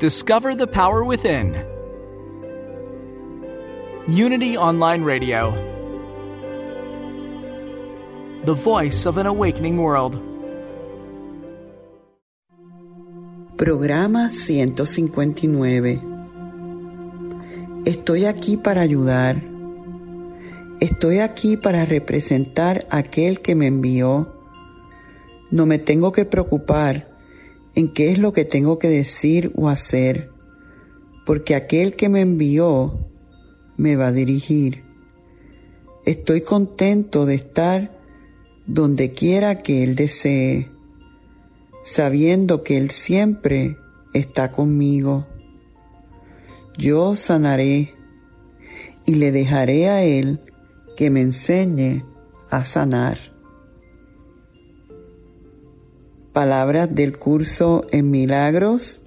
Discover the power within. Unity Online Radio. The voice of an awakening world. Programa 159. Estoy aquí para ayudar. Estoy aquí para representar a aquel que me envió. No me tengo que preocupar en qué es lo que tengo que decir o hacer, porque aquel que me envió me va a dirigir. Estoy contento de estar donde quiera que Él desee, sabiendo que Él siempre está conmigo. Yo sanaré y le dejaré a Él que me enseñe a sanar. Palabras del curso en milagros.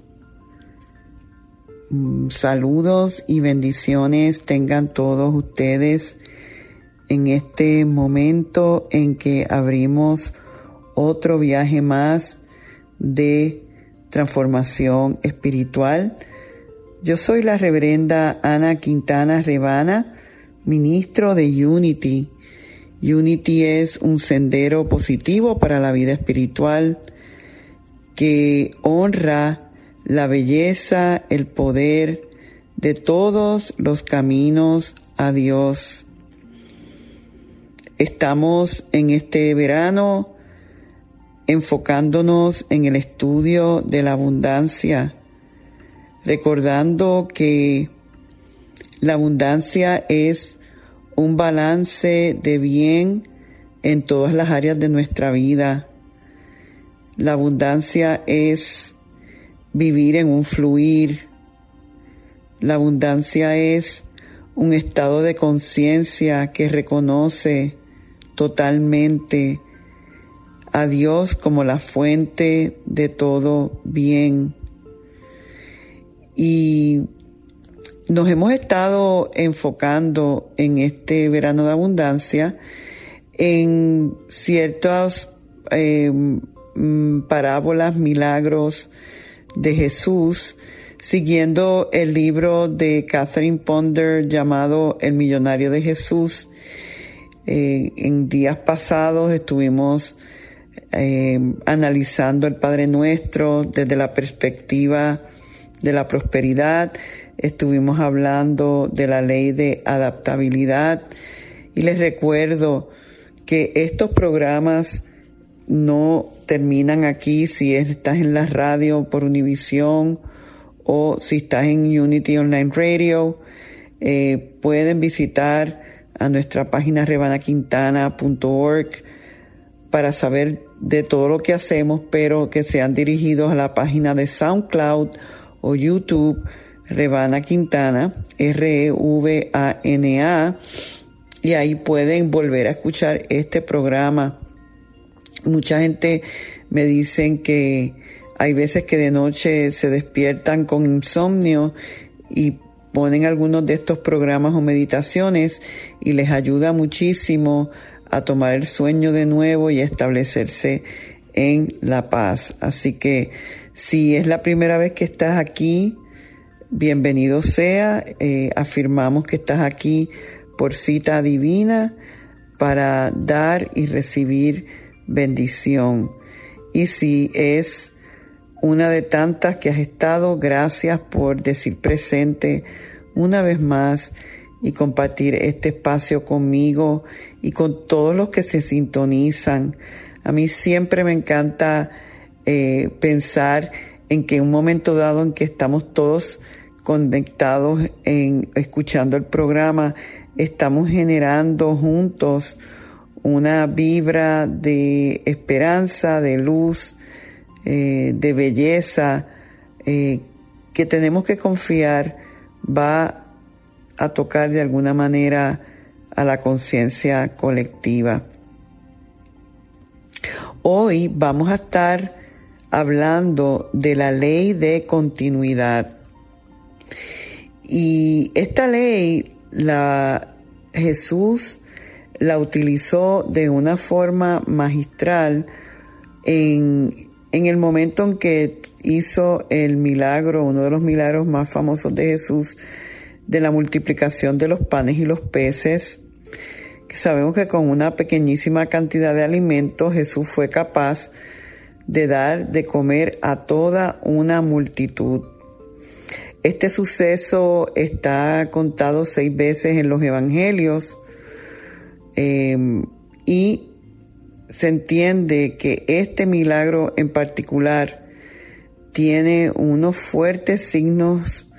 Mm, saludos y bendiciones tengan todos ustedes en este momento en que abrimos otro viaje más de transformación espiritual. Yo soy la reverenda Ana Quintana Rebana, ministro de Unity. Unity es un sendero positivo para la vida espiritual que honra la belleza, el poder de todos los caminos a Dios. Estamos en este verano enfocándonos en el estudio de la abundancia, recordando que la abundancia es un balance de bien en todas las áreas de nuestra vida la abundancia es vivir en un fluir. La abundancia es un estado de conciencia que reconoce totalmente a Dios como la fuente de todo bien. Y nos hemos estado enfocando en este verano de abundancia en ciertas eh, Mm, parábolas, milagros de Jesús, siguiendo el libro de Catherine Ponder llamado El Millonario de Jesús. Eh, en días pasados estuvimos eh, analizando el Padre Nuestro desde la perspectiva de la prosperidad, estuvimos hablando de la ley de adaptabilidad y les recuerdo que estos programas no terminan aquí si estás en la radio por Univision o si estás en Unity Online Radio. Eh, pueden visitar a nuestra página rebanaquintana.org para saber de todo lo que hacemos, pero que sean dirigidos a la página de SoundCloud o YouTube Rebana Quintana, R-E-V-A-N-A, y ahí pueden volver a escuchar este programa Mucha gente me dicen que hay veces que de noche se despiertan con insomnio y ponen algunos de estos programas o meditaciones y les ayuda muchísimo a tomar el sueño de nuevo y establecerse en la paz. Así que si es la primera vez que estás aquí, bienvenido sea. Eh, afirmamos que estás aquí por cita divina para dar y recibir bendición. Y si es una de tantas que has estado, gracias por decir presente una vez más y compartir este espacio conmigo y con todos los que se sintonizan. A mí siempre me encanta eh, pensar en que un momento dado en que estamos todos conectados en escuchando el programa, estamos generando juntos una vibra de esperanza, de luz, eh, de belleza, eh, que tenemos que confiar va a tocar de alguna manera a la conciencia colectiva. Hoy vamos a estar hablando de la ley de continuidad. Y esta ley, la Jesús la utilizó de una forma magistral en, en el momento en que hizo el milagro, uno de los milagros más famosos de Jesús, de la multiplicación de los panes y los peces, que sabemos que con una pequeñísima cantidad de alimentos Jesús fue capaz de dar de comer a toda una multitud. Este suceso está contado seis veces en los evangelios eh, y se entiende que este milagro en particular tiene unos fuertes signos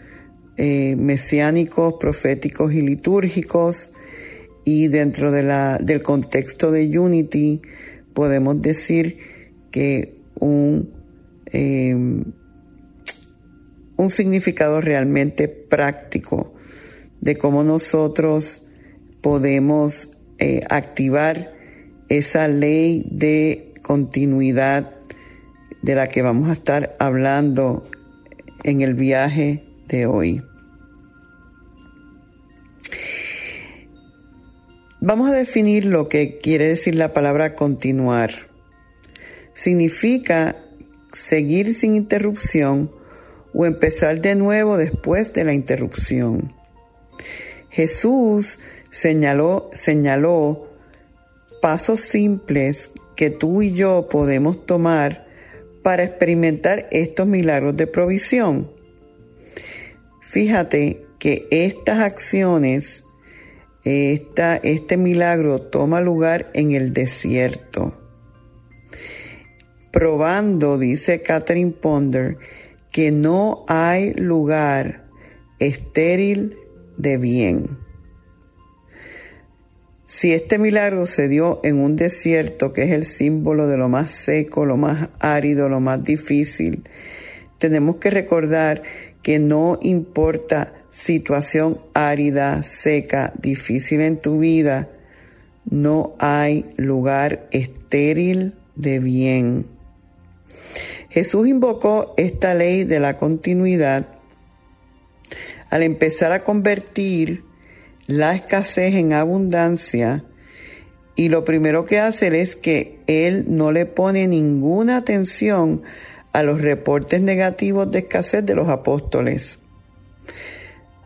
eh, mesiánicos, proféticos y litúrgicos y dentro de la, del contexto de Unity podemos decir que un, em, un significado realmente práctico de cómo nosotros podemos eh, activar esa ley de continuidad de la que vamos a estar hablando en el viaje de hoy. Vamos a definir lo que quiere decir la palabra continuar. Significa seguir sin interrupción o empezar de nuevo después de la interrupción. Jesús señaló, señaló pasos simples que tú y yo podemos tomar para experimentar estos milagros de provisión. Fíjate que estas acciones, esta, este milagro toma lugar en el desierto, probando, dice Catherine Ponder, que no hay lugar estéril de bien. Si este milagro se dio en un desierto que es el símbolo de lo más seco, lo más árido, lo más difícil, tenemos que recordar que no importa situación árida, seca, difícil en tu vida, no hay lugar estéril de bien. Jesús invocó esta ley de la continuidad al empezar a convertir la escasez en abundancia y lo primero que hace es que él no le pone ninguna atención a los reportes negativos de escasez de los apóstoles.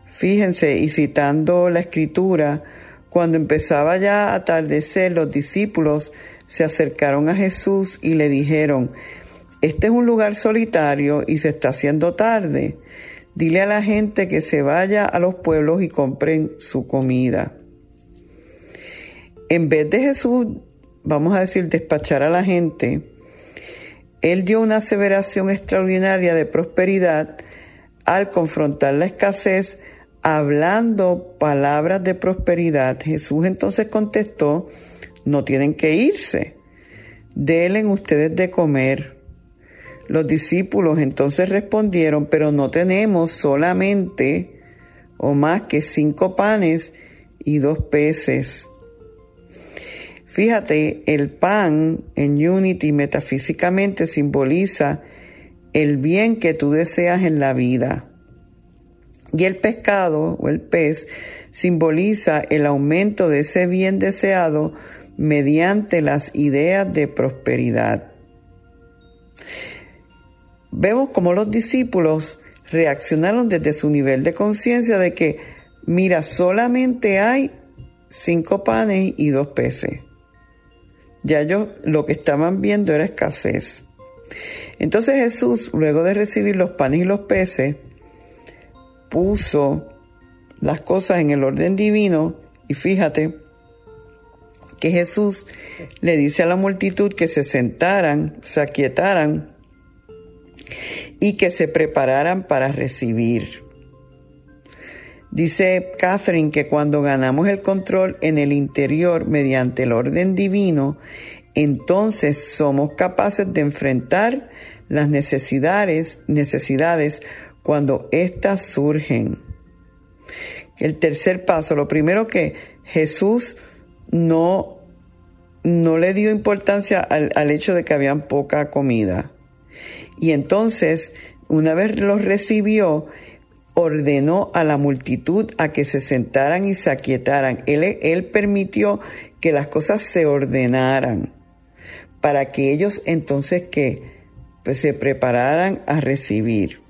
Fíjense, y citando la escritura, cuando empezaba ya a atardecer, los discípulos se acercaron a Jesús y le dijeron, este es un lugar solitario y se está haciendo tarde. Dile a la gente que se vaya a los pueblos y compren su comida. En vez de Jesús, vamos a decir, despachar a la gente, él dio una aseveración extraordinaria de prosperidad al confrontar la escasez hablando palabras de prosperidad. Jesús entonces contestó, no tienen que irse, denle ustedes de comer. Los discípulos entonces respondieron, pero no tenemos solamente o más que cinco panes y dos peces. Fíjate, el pan en Unity metafísicamente simboliza el bien que tú deseas en la vida. Y el pescado o el pez simboliza el aumento de ese bien deseado mediante las ideas de prosperidad vemos como los discípulos reaccionaron desde su nivel de conciencia de que, mira, solamente hay cinco panes y dos peces. Ya ellos lo que estaban viendo era escasez. Entonces Jesús, luego de recibir los panes y los peces, puso las cosas en el orden divino y fíjate que Jesús le dice a la multitud que se sentaran, se aquietaran y que se prepararan para recibir. Dice Catherine que cuando ganamos el control en el interior mediante el orden divino, entonces somos capaces de enfrentar las necesidades, necesidades cuando éstas surgen. El tercer paso, lo primero que Jesús no, no le dio importancia al, al hecho de que habían poca comida. Y entonces, una vez los recibió, ordenó a la multitud a que se sentaran y se aquietaran. Él, él permitió que las cosas se ordenaran para que ellos entonces que pues, se prepararan a recibir.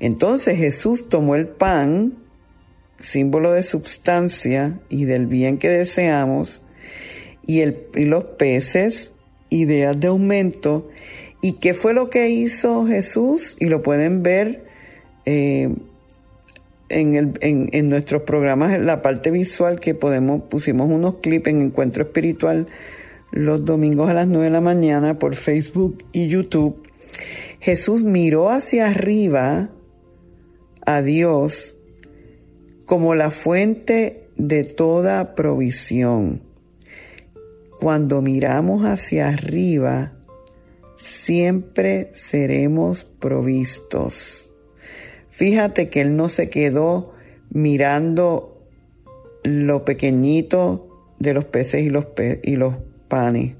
Entonces Jesús tomó el pan, símbolo de substancia y del bien que deseamos, y, el, y los peces, ideas de aumento. ¿Y qué fue lo que hizo Jesús? Y lo pueden ver eh, en, en, nuestros programas, en la parte visual que podemos, pusimos unos clips en Encuentro Espiritual los domingos a las 9 de la mañana por Facebook y YouTube. Jesús miró hacia arriba a Dios como la fuente de toda provisión. Cuando miramos hacia arriba, siempre seremos provistos. Fíjate que Él no se quedó mirando lo pequeñito de los peces y los, y los panes.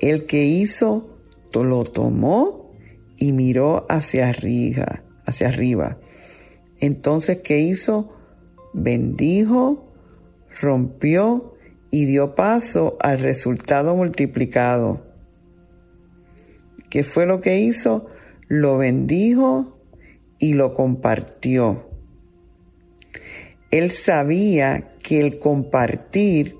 El que hizo lo tomó y miró hacia arriba, hacia arriba. Entonces, ¿qué hizo? Bendijo, rompió y dio paso al resultado multiplicado. ¿Qué fue lo que hizo? Lo bendijo y lo compartió. Él sabía que el compartir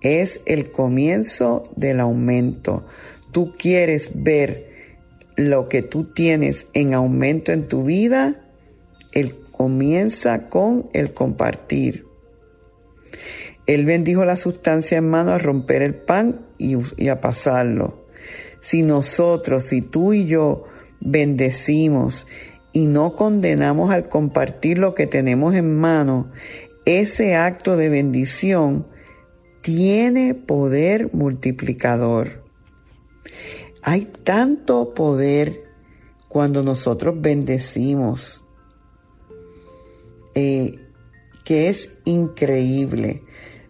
es el comienzo del aumento. Tú quieres ver lo que tú tienes en aumento en tu vida, él comienza con el compartir. Él bendijo la sustancia en mano a romper el pan y, y a pasarlo. Si nosotros, si tú y yo bendecimos y no condenamos al compartir lo que tenemos en mano, ese acto de bendición tiene poder multiplicador. Hay tanto poder cuando nosotros bendecimos eh, que es increíble.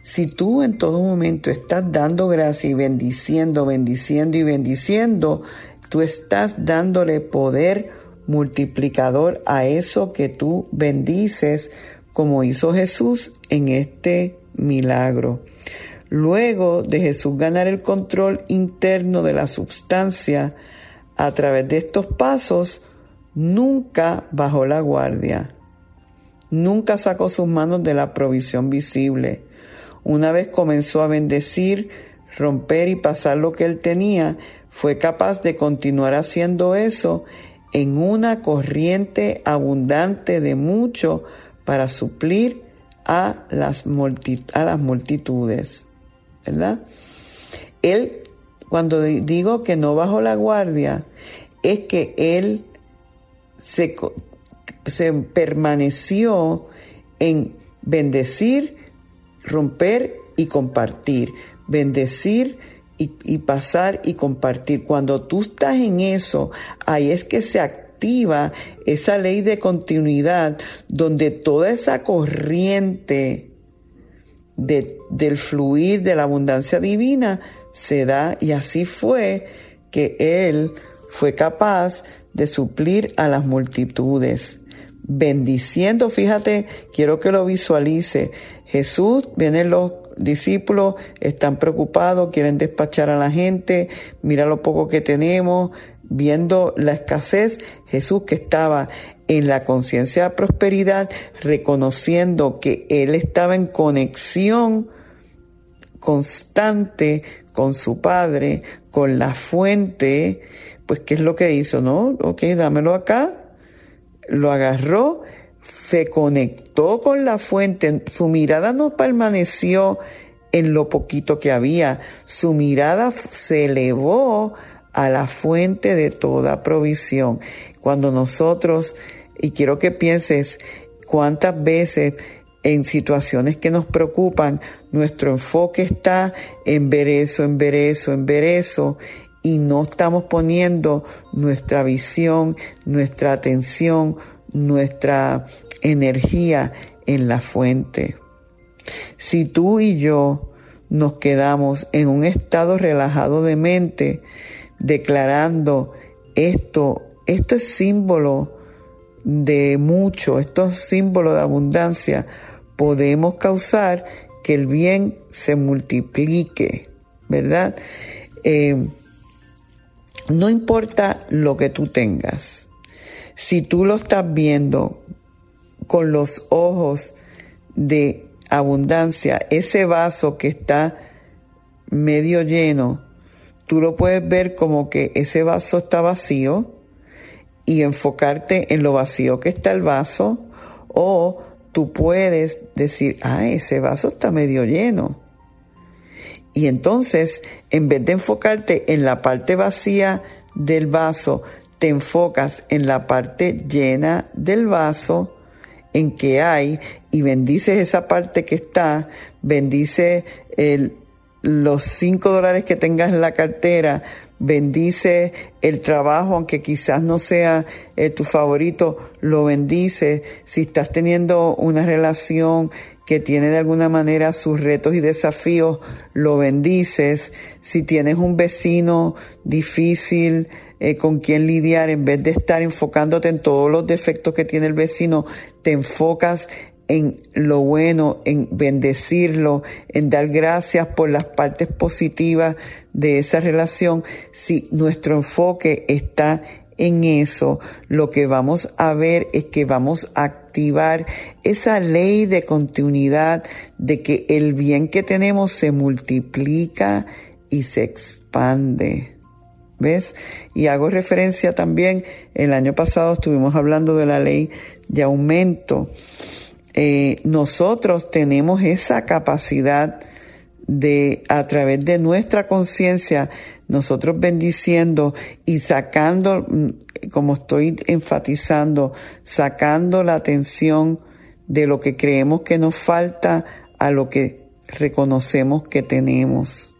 Si tú en todo momento estás dando gracia y bendiciendo, bendiciendo y bendiciendo, tú estás dándole poder multiplicador a eso que tú bendices, como hizo Jesús en este milagro. Luego de Jesús ganar el control interno de la substancia a través de estos pasos, nunca bajó la guardia, nunca sacó sus manos de la provisión visible. Una vez comenzó a bendecir, romper y pasar lo que él tenía, fue capaz de continuar haciendo eso en una corriente abundante de mucho para suplir a las, multitudes. ¿verdad? Él, cuando digo que no bajó la guardia, es que él se permaneció en bendecir, romper y compartir. Bendecir y, y, pasar y compartir. Cuando tú estás en eso, ahí es que se activa esa ley de continuidad donde toda esa corriente del fluir de la abundancia divina se da y así fue que Él fue capaz de suplir a las multitudes. Bendiciendo, fíjate, quiero que lo visualice. Jesús, vienen los discípulos, están preocupados, quieren despachar a la gente, mira lo poco que tenemos, viendo la escasez, Jesús que estaba en la conciencia de prosperidad, reconociendo que él estaba en conexión constante con su padre, con la fuente, pues ¿qué es lo que hizo? No, ok, dámelo acá. Lo agarró, se conectó con la fuente, su mirada no permaneció en lo poquito que había, su mirada se elevó a la fuente de toda provisión. Cuando nosotros y quiero que pienses cuántas veces en situaciones que nos preocupan, nuestro enfoque está en ver eso, en ver eso, en ver eso, y no estamos poniendo nuestra visión, nuestra atención, nuestra energía en la fuente. Si tú y yo nos quedamos en un estado relajado de mente, declarando esto, esto es símbolo de mucho, esto es símbolo de abundancia, podemos causar que el bien se multiplique, ¿verdad? Eh, no importa lo que tú tengas, si tú lo estás viendo con los ojos de abundancia, ese vaso que está medio lleno, tú lo puedes ver como que ese vaso está vacío y enfocarte en lo vacío que está el vaso o tú puedes decir, ah, ese vaso está medio lleno y entonces, en vez de enfocarte en la parte vacía del vaso, te enfocas en la parte llena del vaso, en que hay, y bendices esa parte que está, bendice los cinco dólares que tengas en la cartera, bendice el trabajo, aunque quizás no sea eh, tu favorito, lo bendice. Si estás teniendo una relación que tiene de alguna manera sus retos y desafíos, lo bendices. Si tienes un vecino difícil eh, con quien lidiar, en vez de estar enfocándote en todos los defectos que tiene el vecino, te enfocas en lo bueno, en bendecirlo, en dar gracias por las partes positivas de esa relación. Si nuestro enfoque está en eso, lo que vamos a ver es que vamos a esa ley de continuidad de que el bien que tenemos se multiplica y se expande. ¿Ves? Y hago referencia también, el año pasado estuvimos hablando de la ley de aumento. Eh, nosotros tenemos esa capacidad de, a través de nuestra conciencia, nosotros bendiciendo y sacando, mm, como estoy enfatizando, sacando la atención de lo que creemos que nos falta a lo que reconocemos que tenemos.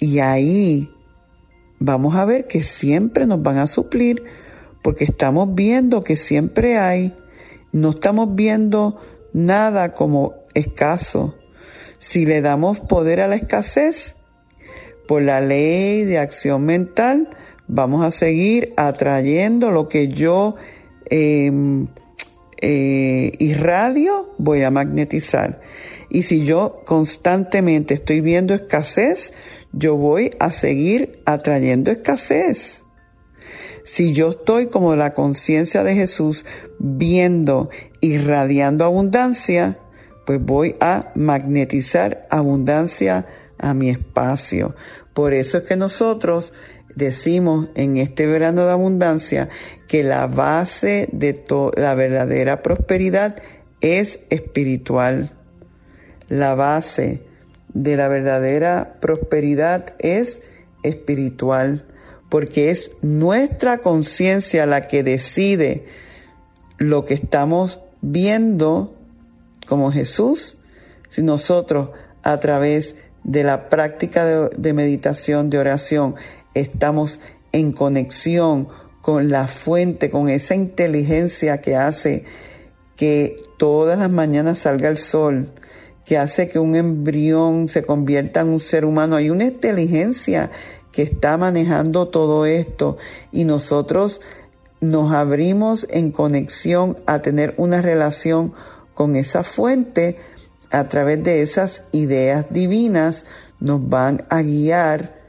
Y ahí vamos a ver que siempre nos van a suplir porque estamos viendo que siempre hay, no estamos viendo nada como escaso, si le damos poder a la escasez, por la ley de acción mental, vamos a seguir atrayendo lo que yo em, eh, irradio, voy a magnetizar. Y si yo constantemente estoy viendo escasez, yo voy a seguir atrayendo escasez. Si yo estoy como la conciencia de Jesús viendo, irradiando abundancia, pues voy a magnetizar abundancia a mi espacio. Por eso es que nosotros decimos en este verano de abundancia que la base de la verdadera prosperidad es espiritual. La base de la verdadera prosperidad es espiritual, porque es nuestra conciencia la que decide lo que estamos viendo como Jesús, si nosotros a través de la práctica de, meditación, de oración, estamos en conexión con la fuente, con esa inteligencia que hace que todas las mañanas salga el sol, que hace que un embrión se convierta en un ser humano. Hay una inteligencia que está manejando todo esto y nosotros nos abrimos en conexión a tener una relación con esa fuente, a través de esas ideas divinas, nos van a guiar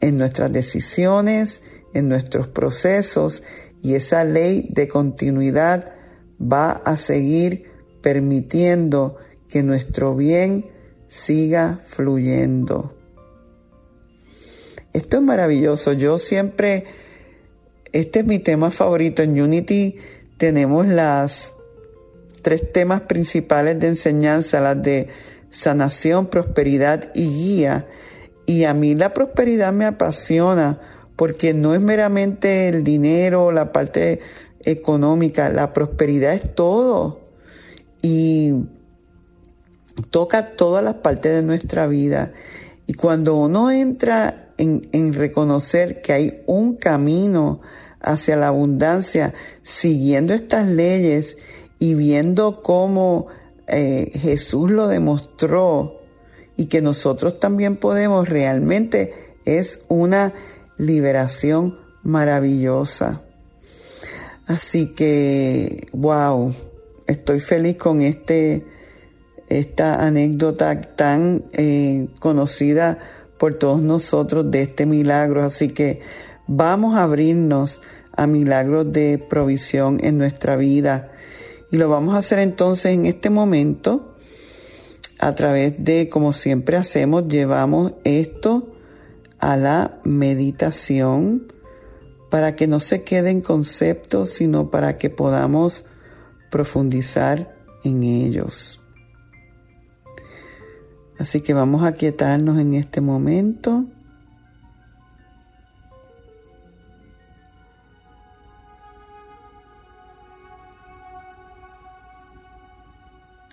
en nuestras decisiones, en nuestros procesos, y esa ley de continuidad va a seguir permitiendo que nuestro bien siga fluyendo. Esto es maravilloso. Yo siempre, este es mi tema favorito. En Unity tenemos las tres temas principales de enseñanza, las de sanación, prosperidad y guía. Y a mí la prosperidad me apasiona porque no es meramente el dinero, la parte económica, la prosperidad es todo. Y toca todas las partes de nuestra vida. Y cuando uno entra en, en reconocer que hay un camino hacia la abundancia siguiendo estas leyes y viendo cómo eh, Jesús lo demostró y que nosotros también podemos, realmente es una liberación maravillosa. Así que, wow, estoy feliz con este, esta anécdota tan eh, conocida por todos nosotros de este milagro. Así que vamos a abrirnos a milagros de provisión en nuestra vida. Y lo vamos a hacer entonces en este momento a través de, como siempre hacemos, llevamos esto a la meditación para que no se queden conceptos, sino para que podamos profundizar en ellos. Así que vamos a quietarnos en este momento.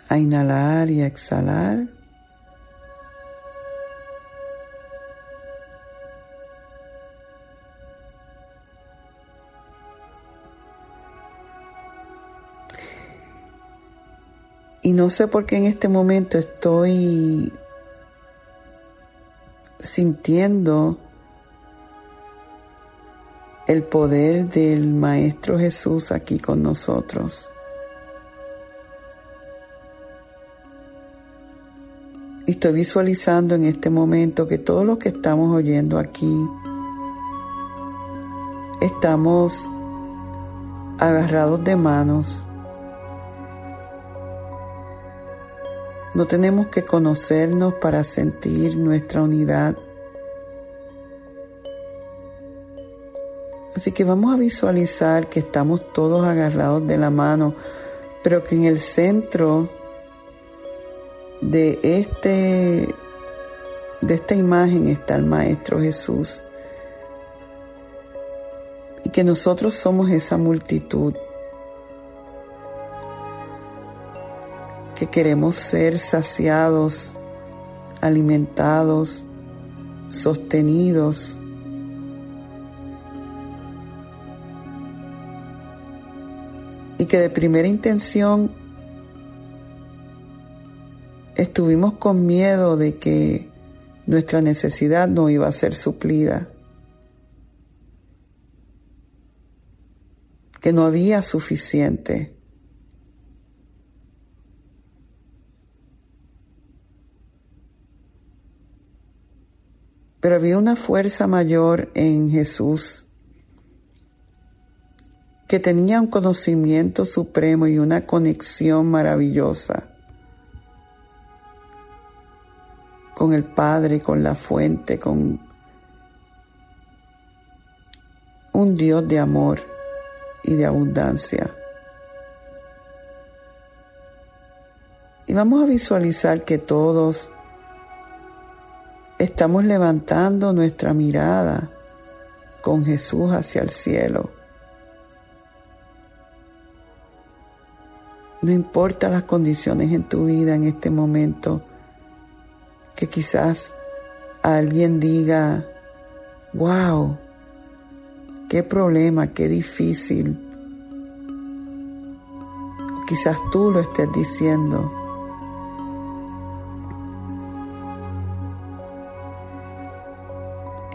A inhalar y a exhalar. Y no sé por qué en este momento estoy sintiendo el poder del Maestro Jesús aquí con nosotros. Estoy visualizando en este momento que todos los que estamos oyendo aquí estamos agarrados de manos No tenemos que conocernos para sentir nuestra unidad. Así que vamos a visualizar que estamos todos agarrados de la mano, pero que en el centro de este de esta imagen está el maestro Jesús. Y que nosotros somos esa multitud que queremos ser saciados, alimentados, sostenidos. Y que de primera intención estuvimos con miedo de que nuestra necesidad no iba a ser suplida, que no había suficiente. Pero había una fuerza mayor en Jesús que tenía un conocimiento supremo y una conexión maravillosa con el Padre, con la fuente, con un Dios de amor y de abundancia. Y vamos a visualizar que todos estamos levantando nuestra mirada con Jesús hacia el cielo. No importa las condiciones en tu vida en este momento, que quizás alguien diga, wow, qué problema, qué difícil. quizás tú lo estés diciendo.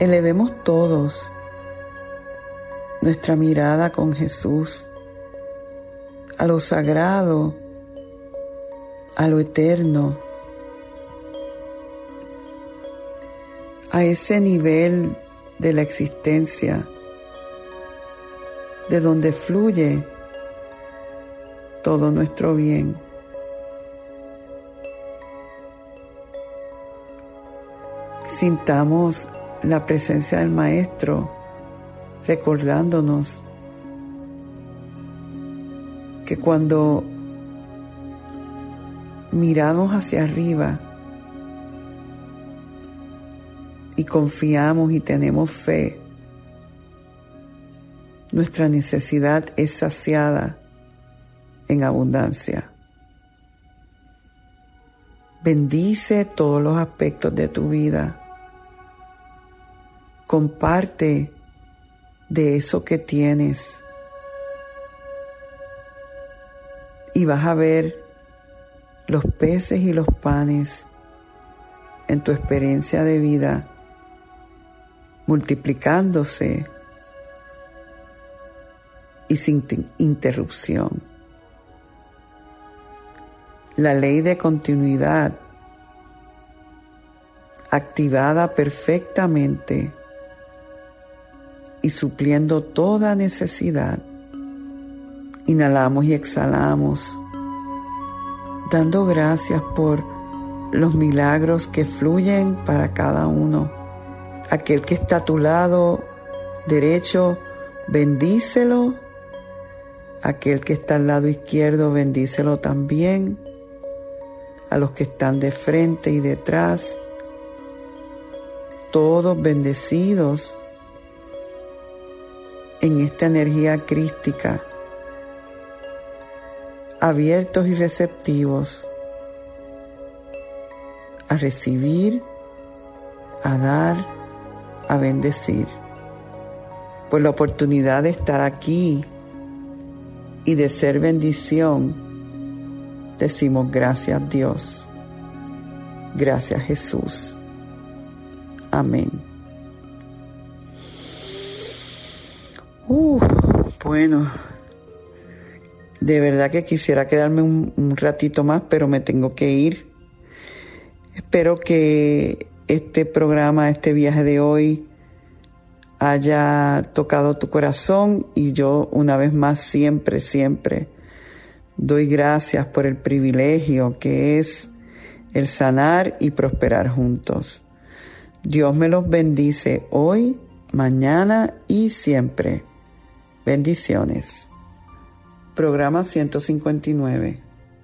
Elevemos todos nuestra mirada con Jesús a lo sagrado, a lo eterno, a ese nivel de la existencia de donde fluye todo nuestro bien. Sintamos la presencia del Maestro recordándonos que cuando miramos hacia arriba y confiamos y tenemos fe, nuestra necesidad es saciada en abundancia. Bendice todos los aspectos de tu vida. Comparte de eso que tienes. Y vas a ver los peces y los panes en tu experiencia de vida multiplicándose y sin interrupción. La ley de continuidad activada perfectamente y supliendo toda necesidad. Inhalamos y exhalamos, dando gracias por los milagros que fluyen para cada uno. Aquel que está a tu lado derecho, bendícelo. Aquel que está al lado izquierdo, bendícelo también. A los que están de frente y detrás, todos bendecidos en esta energía crística, abiertos y receptivos a recibir, a dar, a bendecir. Por la oportunidad de estar aquí y de ser bendición, decimos gracias Dios. Gracias Jesús. Amén. Uh, bueno, de verdad que quisiera quedarme un, un ratito más, pero me tengo que ir. Espero que este programa, este viaje de hoy, haya tocado tu corazón y yo una vez más siempre, siempre doy gracias por el privilegio que es el sanar y prosperar juntos. Dios me los bendice hoy, mañana y siempre. Bendiciones. Programa 159.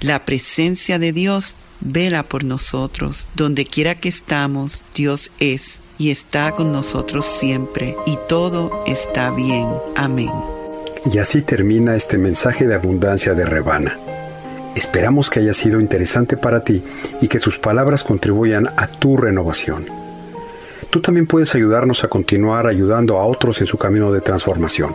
la presencia de Dios vela por nosotros. Donde quiera que estamos, Dios es y está con nosotros siempre, y todo está bien. Amén. Y así termina este mensaje de abundancia de Rebana. Esperamos que haya sido interesante para ti y que sus palabras contribuyan a tu renovación. Tú también puedes ayudarnos a continuar ayudando a otros en su camino de transformación.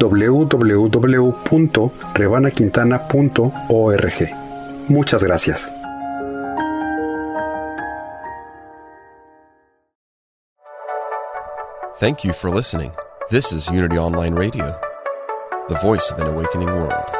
www.rebanaquintana.org. Muchas gracias. Thank you for listening. This is Unity Online Radio, the voice of an awakening world.